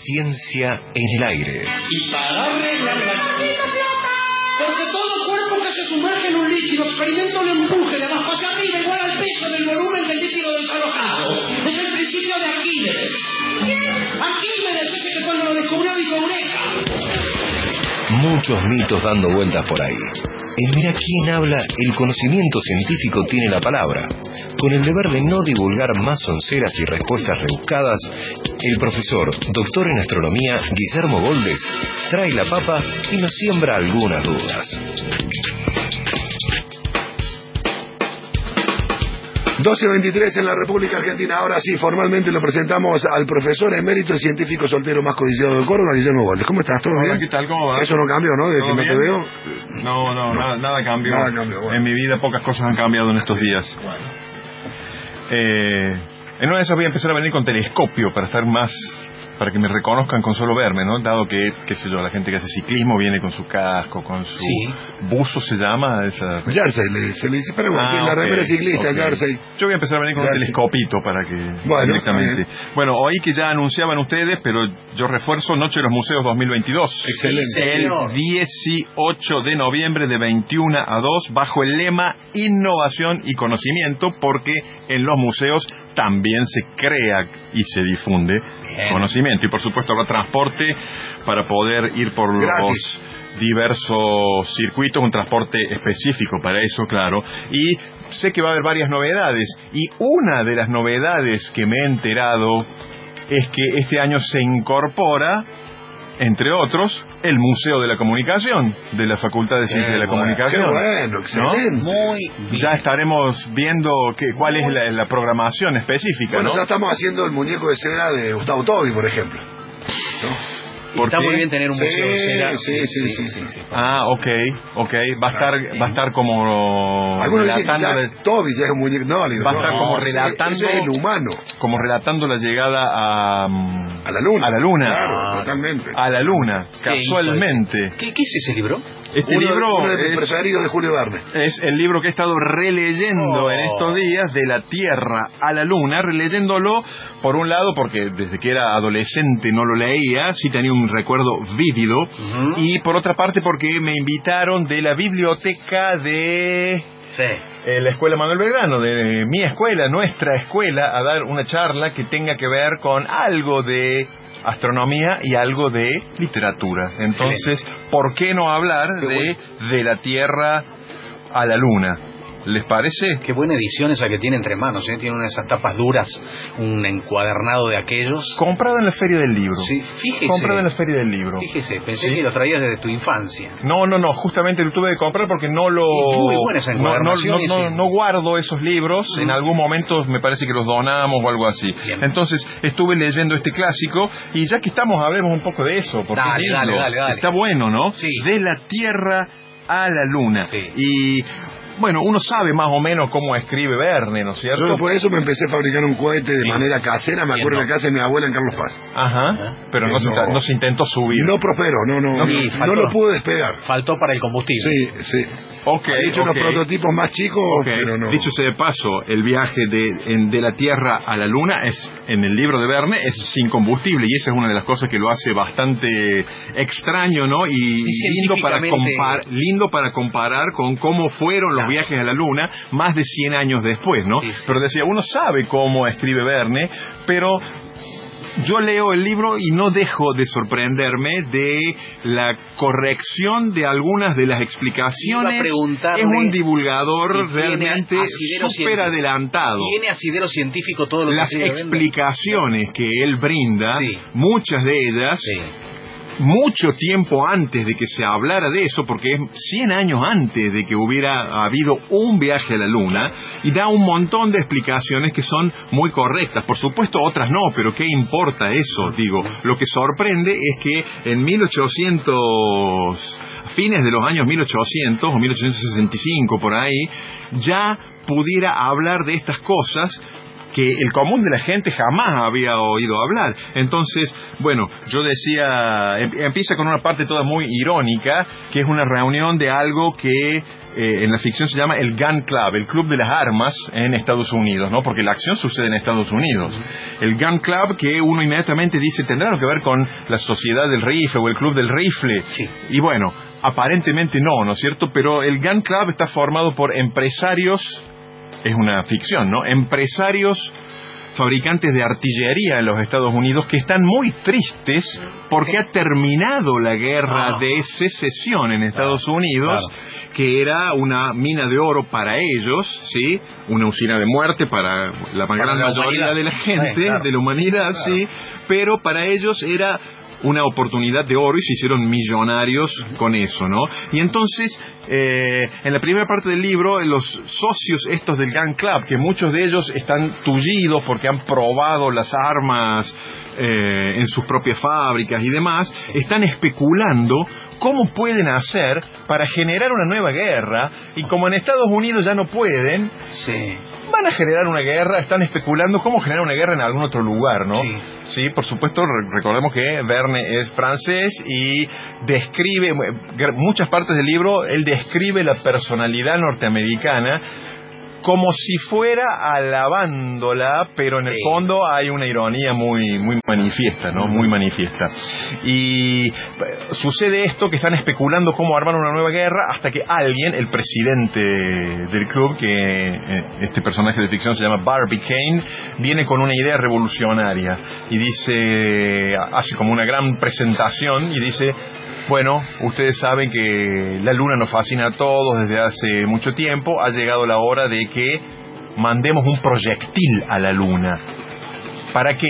Ciencia en el aire. Y para arreglar la... Porque todo cuerpo que se sumerge en un líquido experimenta un empuje de abajo hacia igual al peso del volumen del líquido desalojado. Es el principio de Arquímedes. Arquímedes ese que cuando lo descubrió dijo Eureka. Muchos mitos dando vueltas por ahí. En Mira quién habla, el conocimiento científico tiene la palabra. Con el deber de no divulgar más sonceras y respuestas rebuscadas, el profesor, doctor en astronomía, Guillermo Goldes, trae la papa y nos siembra algunas dudas. 12.23 en la República Argentina. Ahora sí, formalmente lo presentamos al profesor emérito y científico soltero más codiciado de Córdoba, Guillermo Goldes. ¿Cómo estás? ¿Todo Hola, bien? ¿qué tal? ¿Cómo va? Eso no cambió, ¿no? Desde que ¿Todo no te veo. No, no, nada, nada cambió. Nada cambió, bueno. En mi vida pocas cosas han cambiado en estos días. Eh, en una de esas voy a empezar a venir con telescopio para estar más para que me reconozcan con solo verme, ¿no? Dado que, qué sé yo, la gente que hace ciclismo viene con su casco, con su Sí. buzo se llama esa... Jersey, le, se le dice, pero bueno, Ah, sí, la ok, remera ciclista, ok. Jersey. Yo voy a empezar a venir con Jersey. un telescopito para que Bueno, directamente. Bueno, oí que ya anunciaban ustedes, pero yo refuerzo Noche de los Museos 2022. Excelente. El 18 de noviembre de 21 a 2 bajo el lema Innovación y Conocimiento porque en los museos también se crea y se difunde conocimiento y por supuesto habrá transporte para poder ir por Gratis. los diversos circuitos, un transporte específico para eso, claro. Y sé que va a haber varias novedades. Y una de las novedades que me he enterado es que este año se incorpora, entre otros, el Museo de la Comunicación de la Facultad de Ciencias de la bueno, Comunicación. qué bueno, excelente. Muy bien. Ya estaremos viendo que, cuál es la, la programación específica, Bueno, ¿no? ya estamos haciendo el muñeco de cera de Gustavo Tobi, por ejemplo. ¿No? ¿Por Está qué? muy bien tener un Sí, museo de cera. sí, sí, sí, sí, sí. Ah, ok, ok. Va a estar, va a estar como Algunos dicen relatando, ya la- Toby ya es un muñeco. No, le digo, Va a estar no, como relatando- ese es el humano. como relatando la llegada a, mm, A la luna. a la luna. Claro, Ah, totalmente. A la luna, Qué casualmente. ¿Qué, ¿Qué es ese libro? Este uno, libro uno de es, de Julio Verne. es el libro que he estado releyendo Oh. en estos días de la Tierra a la Luna, releyéndolo por un lado porque desde que era adolescente no lo leía, sí tenía un recuerdo vívido, y por otra parte porque me invitaron de la biblioteca de Sí. eh, la escuela Manuel Belgrano, de mi escuela, nuestra escuela, a dar una charla que tenga que ver con algo de astronomía y algo de literatura. Entonces, ¿por qué no hablar Qué de, de la Tierra a la Luna? ¿Les parece? Qué buena edición esa que tiene entre manos, ¿eh? Tiene una de esas tapas duras, un encuadernado de aquellos. Comprado en la Feria del Libro. Sí, fíjese. Comprado en la Feria del Libro. Fíjese, pensé Sí. que lo traías desde tu infancia. No, no, no, justamente lo tuve que comprar porque no lo... Muy buena esa no, no, guardo esos libros, en algún momento me parece que los donamos o algo así. Bien. Entonces estuve leyendo este clásico y ya que estamos, hablemos un poco de eso. Porque Dale, dale, dale, dale. Está bueno, ¿no? Sí. De la Tierra a la Luna. Sí. Y bueno, uno sabe más o menos cómo escribe Verne, ¿no es cierto? Yo por eso me empecé a fabricar un cohete de Sí. manera casera, me acuerdo ¿no? en la casa de mi abuela en Carlos Paz. Ajá. Pero no, se, No. no se intentó subir. No prosperó, no, no, No, no, sí, no faltó. lo pude despegar. Faltó para el combustible. Sí, sí. Ok, He hecho unos prototipos más chicos, Ok, pero no. Dicho sea de paso, el viaje de, en- de la Tierra a la Luna es, en el libro de Verne, es sin combustible y esa es una de las cosas que lo hace bastante extraño, ¿no? Y, lindo, para compar- lindo para comparar con cómo fueron los Viajes a la Luna más de 100 años después, ¿no? Sí, sí. Pero decía, uno sabe cómo escribe Verne, pero yo leo el libro y no dejo de sorprenderme de la corrección de algunas de las explicaciones. Es un divulgador si realmente súper adelantado. Tiene asidero científico todo lo que Las escribe Verne? explicaciones que él brinda, Sí. muchas de ellas, Sí. Mucho tiempo antes de que se hablara de eso, porque es 100 años antes de que hubiera habido un viaje a la Luna, y da un montón de explicaciones que son muy correctas. Por supuesto, otras no, pero ¿qué importa eso? Digo, lo que sorprende es que en 1800, a fines de los años 1800 o 1865 por ahí, ya pudiera hablar de estas cosas que el común de la gente jamás había oído hablar. Entonces, bueno, yo decía, em- empieza con una parte toda muy irónica, que es una reunión de algo que eh, en la ficción se llama el Gun Club, el club de las armas en Estados Unidos, ¿no? Porque la acción sucede en Estados Unidos. El Gun Club que uno inmediatamente dice tendrá que ver con la sociedad del rifle o el club del rifle. Sí. Y bueno, aparentemente no, ¿no es cierto? Pero el Gun Club está formado por empresarios, es una ficción, ¿no? Empresarios fabricantes de artillería en los Estados Unidos que están muy tristes porque ha terminado la guerra de secesión en Estados Unidos, que era una mina de oro para ellos, ¿sí? Una usina de muerte para la gran mayoría de la gente, de la humanidad, sí, pero para ellos era una oportunidad de oro y se hicieron millonarios con eso, ¿no? Y entonces, eh, en la primera parte del libro, los socios estos del Gun Club, que muchos de ellos están tullidos porque han probado las armas eh, en sus propias fábricas y demás, están especulando cómo pueden hacer para generar una nueva guerra y como en Estados Unidos ya no pueden, Sí. Van a generar una guerra, están especulando cómo generar una guerra en algún otro lugar, ¿no? Sí. Sí, por supuesto, re- recordemos que Verne es francés y describe, gr- muchas partes del libro, él describe la personalidad norteamericana como si fuera alabándola, pero en el fondo hay una ironía muy, muy manifiesta, ¿no? Muy manifiesta. Y eh, sucede esto que están especulando cómo armar una nueva guerra hasta que alguien, el presidente del club, que eh, este personaje de ficción se llama Barbie Kane, viene con una idea revolucionaria y dice, hace como una gran presentación y dice, bueno, ustedes saben que la luna nos fascina a todos desde hace mucho tiempo. Ha llegado la hora de que mandemos un proyectil a la luna. ¿Para qué?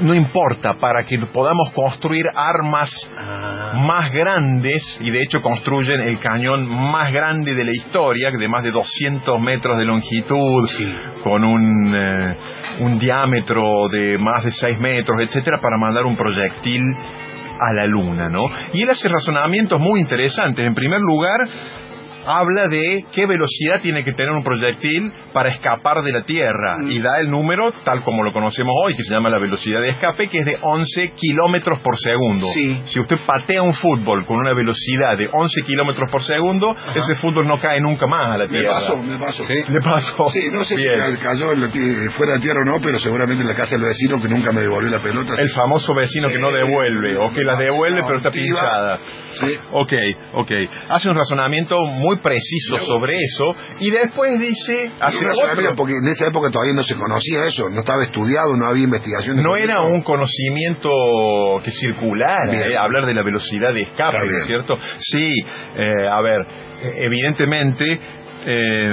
No importa, para que podamos construir armas Ah. más grandes, y de hecho construyen el cañón más grande de la historia, de más de 200 metros de longitud, Sí. con un, eh, un diámetro de más de 6 metros, etcétera, para mandar un proyectil a la luna, ¿no? Y él hace razonamientos muy interesantes. En primer lugar, habla de qué velocidad tiene que tener un proyectil para escapar de la Tierra Mm. y da el número tal como lo conocemos hoy, que se llama la velocidad de escape, que es de 11 kilómetros por segundo. Sí. Si usted patea un fútbol con una velocidad de 11 kilómetros por segundo, ese fútbol no cae nunca más a la Me Tierra. pasó, me pasó. ¿Le pasó? Sí, no sé Bien. si cayó fuera de tierra o no, pero seguramente en la casa del vecino que nunca me devolvió la pelota. El famoso vecino que no Sí. devuelve, o que la devuelve pero está pinchada. Sí. Ok, ok. Hace un razonamiento muy preciso sobre eso y después dice, hace otro. porque en esa época todavía no se conocía eso, no estaba estudiado, no había investigaciones. No era un conocimiento que circulara, eh, hablar de la velocidad de escape. ¿no es cierto? Sí, eh, a ver, eh, evidentemente eh,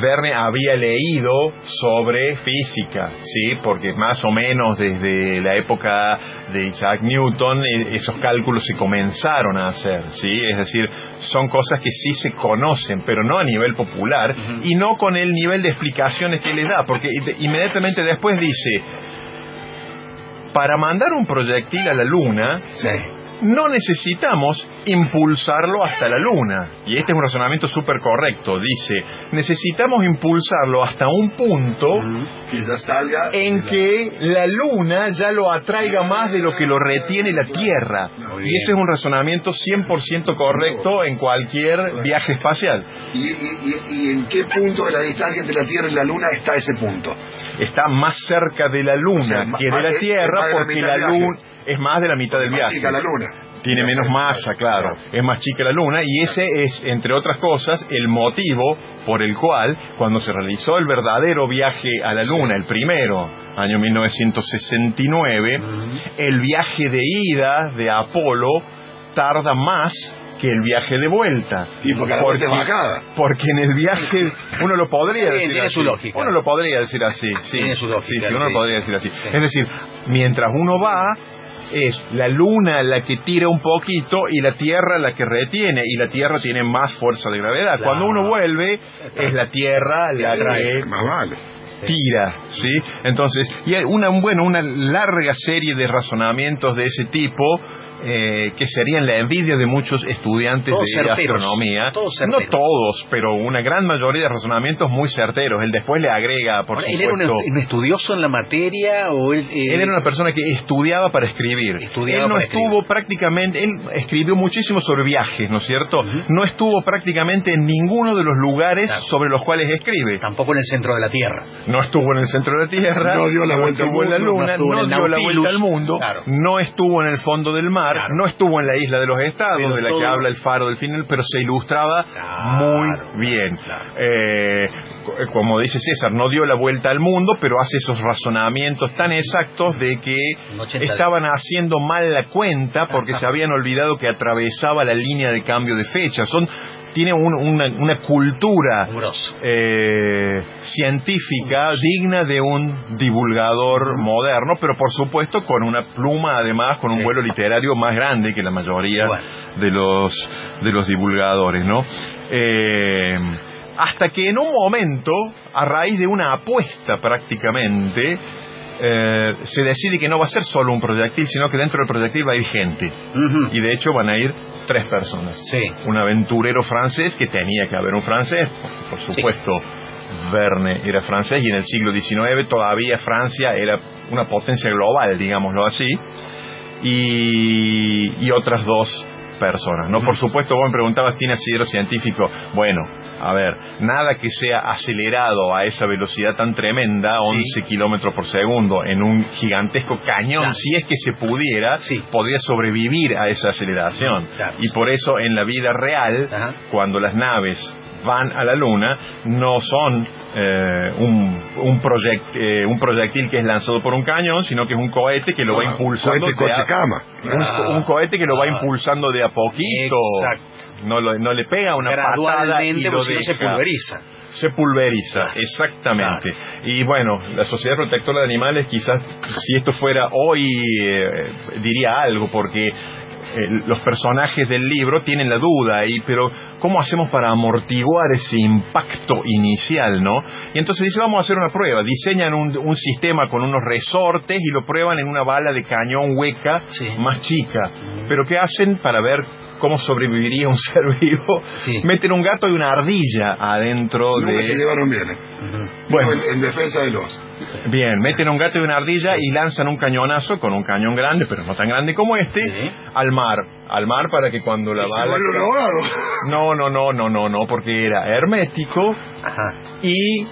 Verne había leído sobre física, sí, porque más o menos desde la época de Isaac Newton eh, esos cálculos se comenzaron a hacer, sí, es decir, son cosas que sí se conocen, pero no a nivel popular y no con el nivel de explicaciones que les da, porque inmediatamente después dice para mandar un proyectil a la luna, Sí. No necesitamos impulsarlo hasta la luna. Y este es un razonamiento súper correcto. Dice, necesitamos impulsarlo hasta un punto Que ya salga. en que la luna ya lo atraiga más de lo que lo retiene la Tierra. Y ese es un razonamiento 100% correcto en cualquier viaje espacial. ¿Y, y, y- en qué punto de la distancia entre la Tierra y la Luna está ese punto? Está más cerca de la luna O sea, ma- que de la Tierra porque la luna es más de la mitad del Más viaje. chica la Luna. tiene menos masa, claro, es más chica la Luna y ese es, entre otras cosas, el motivo por el cual cuando se realizó el verdadero viaje a la Luna, el primero, año 1969, el viaje de ida de Apolo tarda más que el viaje de vuelta. Y porque. Porque en el viaje uno lo podría decir tiene así. su lógica. Uno lo podría decir así, sí. Tiene su lógica, Sí, sí, uno lo podría decir así. Sí. Es decir, mientras uno va, es la luna la que tira un poquito y la tierra la que retiene y la tierra tiene más fuerza de gravedad. Claro. Cuando uno vuelve es la tierra la que Más vale. tira, ¿sí? Entonces, y hay una bueno, una larga serie de razonamientos de ese tipo eh, que serían la envidia de muchos estudiantes Todos de certeros, astronomía. todos no todos, pero una gran mayoría de razonamientos muy certeros. Él después le agrega, por Ahora, ¿Él era un, supuesto... estudioso en la materia o él, eh, Él era una persona que estudiaba para escribir. Estudiaba él no para estuvo prácticamente, él escribió muchísimo sobre viajes, ¿no es cierto? No estuvo prácticamente en ninguno de los lugares Claro. sobre los cuales escribe. tampoco en el centro de la Tierra? No estuvo en el centro de la Tierra, No dio la vuelta al estuvo en la mundo, luna, no estuvo no, en el dio la vuelta al mundo, Claro. no estuvo en el fondo del mar, Claro. no estuvo en la isla de los estados, Pero de la todo- que habla el faro del final, pero se ilustraba Claro, muy bien. claro. Eh, co- como dice César, no dio la vuelta al mundo, pero hace esos razonamientos tan exactos de que En 80 estaban haciendo mal la cuenta porque se habían olvidado que atravesaba la línea de cambio de fecha. Son tiene un- una, una cultura eh, científica digna de un divulgador moderno, pero por supuesto con una pluma además, con un Sí. vuelo literario más grande que la mayoría Bueno. de los de los divulgadores, ¿no? Eh, hasta que en un momento, a raíz de una apuesta prácticamente, eh, se decide que no va a ser solo un proyectil, sino que dentro del proyectil va a ir gente. Y de hecho van a ir tres personas Sí. un aventurero francés, que tenía que haber un francés, por supuesto Verne era francés y en el siglo XIX todavía Francia era una potencia global, digámoslo así, y, y otras dos personas. No, por supuesto, vos me preguntabas, ¿tiene asidero científico? Bueno, a ver, nada que sea acelerado a esa velocidad tan tremenda, 11 kilómetros por segundo, en un gigantesco cañón, Claro. si es que se pudiera, Sí. podría sobrevivir a esa aceleración. Claro. Y por eso en la vida real, Ajá. cuando las naves van a la luna, no son eh, un, un, proyect- eh, un proyectil que es lanzado por un cañón, sino que es un cohete que lo va impulsando Cohete, de cama. un, un cohete que lo va Ah. impulsando de a poquito. Exacto. No, lo- no le pega una patada y lo se pulveriza. Se pulveriza, Claro. exactamente. Y bueno, la Sociedad Protectora de Animales quizás si esto fuera hoy eh, diría algo porque eh, los personajes del libro tienen la duda ahí, pero ¿cómo hacemos para amortiguar ese impacto inicial, no? Y entonces dice, vamos a hacer una prueba. Diseñan un, un sistema con unos resortes y lo prueban en una bala de cañón hueca Sí. más chica. Pero ¿qué hacen para ver cómo sobreviviría un ser vivo? Sí. Meten un gato y una ardilla adentro Nunca se de... llevaron bien. ¿eh? Bueno. en, en defensa de los. Bien, meten un gato y una ardilla y lanzan un cañonazo con un cañón grande, pero no tan grande como este, Sí. al mar. Al mar para que cuando la Se bala... ahogados. No, no, no, no, no, no, porque era hermético Ajá. y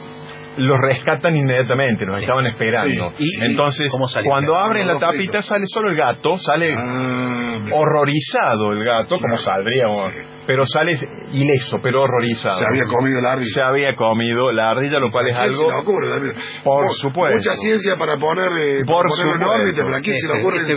los rescatan inmediatamente, los estaban esperando. Sí. ¿Y- Entonces, cuando abren la tapita fritos. sale solo el gato, sale Ah, horrorizado el gato, como saldría, Sí. pero sale ileso, pero horrorizado. Se había comido el ardilla. Se había comido la ardilla, lo cual es ¿A quién se algo... le ocurre? Por Mu- supuesto. Mucha ciencia para poner, eh, Por para ponerlo en supuesto. órbita, pero ¿a quién se le Este- ocurre este.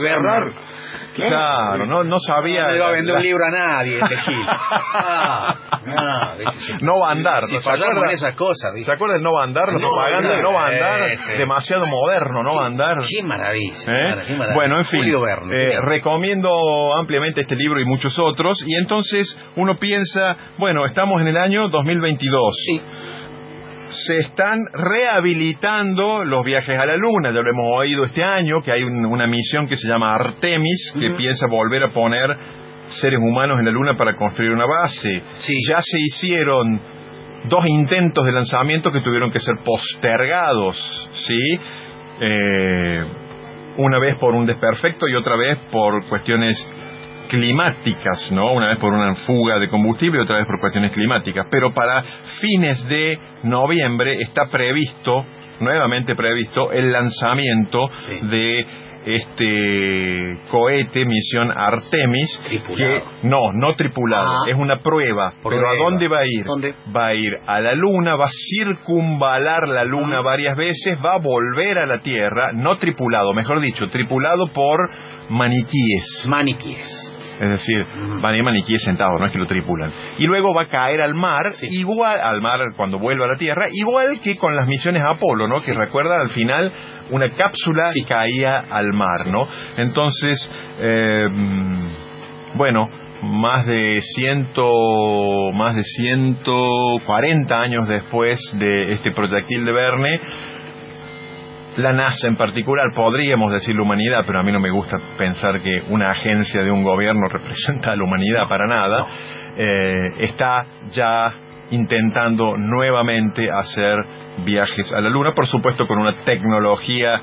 Claro, no, no sabía... No le va a vender la- un libro a nadie, este Gil. Ah, ah, ¿viste? No va a andar. Si ¿no? ¿Se fallamos acuerda? en esas cosas, ¿Se ¿viste? acuerda del no va a andar? La No, propaganda no va a andar. ese. Demasiado moderno, no va a andar. Qué maravilla. ¿Eh? qué maravilla. Bueno, en fin, eh, recomiendo ampliamente este libro y muchos otros. Y entonces uno piensa, bueno, estamos en el año 2022. Sí. Se están rehabilitando los viajes a la Luna, ya lo hemos oído este año, que hay un- una misión que se llama Artemis, que piensa volver a poner seres humanos en la Luna para construir una base. Sí. Ya se hicieron dos intentos de lanzamiento que tuvieron que ser postergados, ¿sí? Eh, una vez por un desperfecto y otra vez por cuestiones climáticas, ¿no? Una vez por una fuga de combustible y otra vez por cuestiones climáticas. Pero para fines de noviembre está previsto, nuevamente previsto, el lanzamiento Sí. de este cohete misión Artemis Tripulado. que no, no tripulado, Ah. es una prueba. Prueba. Pero ¿a dónde va a ir? ¿Dónde? Va a ir a la luna, va a circunvalar la luna Ah. varias veces, va a volver a la Tierra, no tripulado, mejor dicho, tripulado por maniquíes. Maniquíes. Es decir, Ujú. van a ir maniquíes sentados, no es que lo tripulan. Y luego va a caer al mar, Sí. igual al mar cuando vuelva a la Tierra, igual que con las misiones Apolo, ¿no? Que recuerdan al final una cápsula Sí. caía al mar, ¿no? Entonces, eh, mm, bueno, más de ciento, más de 140 años después de este proyectil de Verne, la NASA en particular, podríamos decir la humanidad, pero a mí no me gusta pensar que una agencia de un gobierno representa a la humanidad para nada, eh, está ya intentando nuevamente hacer viajes a la Luna, por supuesto con una tecnología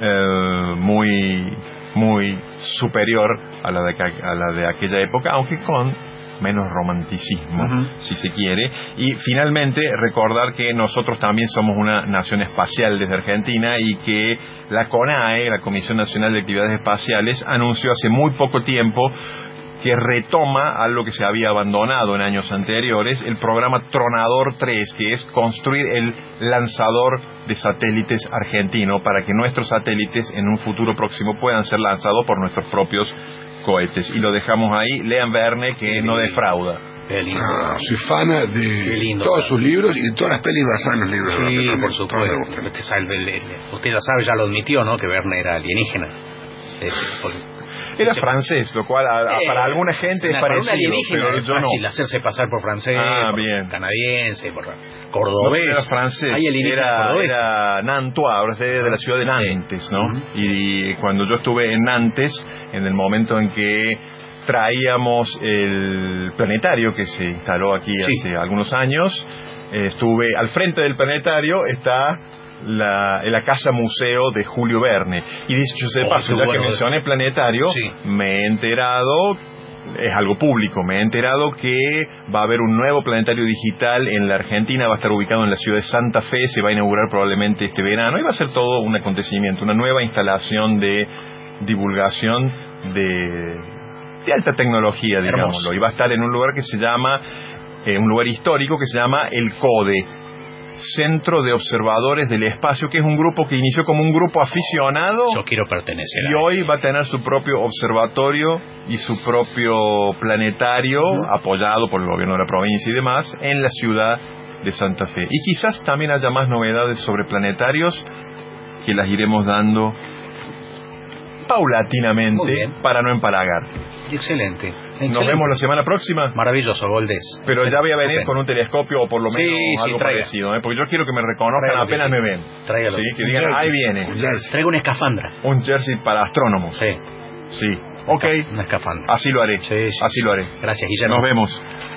eh, muy muy superior a la, de, a la de aquella época, aunque con menos romanticismo, si se quiere. Y finalmente, recordar que nosotros también somos una nación espacial desde Argentina y que la CONAE, la Comisión Nacional de Actividades Espaciales, anunció hace muy poco tiempo que retoma algo que se había abandonado en años anteriores, el programa Tronador 3, que es construir el lanzador de satélites argentino para que nuestros satélites en un futuro próximo puedan ser lanzados por nuestros propios cohetes. Y lo dejamos ahí, lean Verne que no defrauda. Ah, soy fan de lindo, todos sus libros y de todas las pelis basadas en los libros. de Sí, por supuesto. Usted, sabe, usted ya sabe, ya lo admitió, ¿no? Que Verne era alienígena. Eh, por- Era francés, lo cual a- a- Eh, para alguna gente es parecido, pero no. fácil hacerse pasar por francés, Ah, por bien. canadiense, por No cordobés. era francés, Hay era, era Nantua, ahora es de, de la ciudad de Nantes, ¿no? Y cuando yo estuve en Nantes, en el momento en que traíamos el planetario que se instaló aquí Sí. hace algunos años, eh, estuve al frente del planetario, está la, la casa museo de Julio Verne. Y dicho sea de paso, ya que mencioné planetario, Sí. me he enterado es algo público. Me he enterado que va a haber un nuevo planetario digital en la Argentina, va a estar ubicado en la ciudad de Santa Fe, se va a inaugurar probablemente este verano y va a ser todo un acontecimiento, una nueva instalación de divulgación de, de alta tecnología, digámoslo. Y va a estar en un lugar que se llama, eh, un lugar histórico que se llama El CODE. Centro de Observadores del Espacio, que es un grupo que inició como un grupo aficionado Yo quiero pertenecer y a hoy va a tener su propio observatorio y su propio planetario, apoyado por el gobierno de la provincia y demás, en la ciudad de Santa Fe. Y quizás también haya más novedades sobre planetarios que las iremos dando paulatinamente para no empalagar. Excelente. Nos vemos la semana próxima. Maravilloso, Goldés. Pero ya voy a venir con un telescopio o por lo menos sí, algo parecido, ¿eh? porque yo quiero que me reconozcan Tráigalo, apenas me ven. Tráigalo. Sí, que digan, ahí viene. Traigo una escafandra. Un jersey para astrónomos. Sí. Sí. Ok. Una escafandra. Así lo haré. Sí, sí. Así lo haré. Gracias, Guillermo. Nos vemos.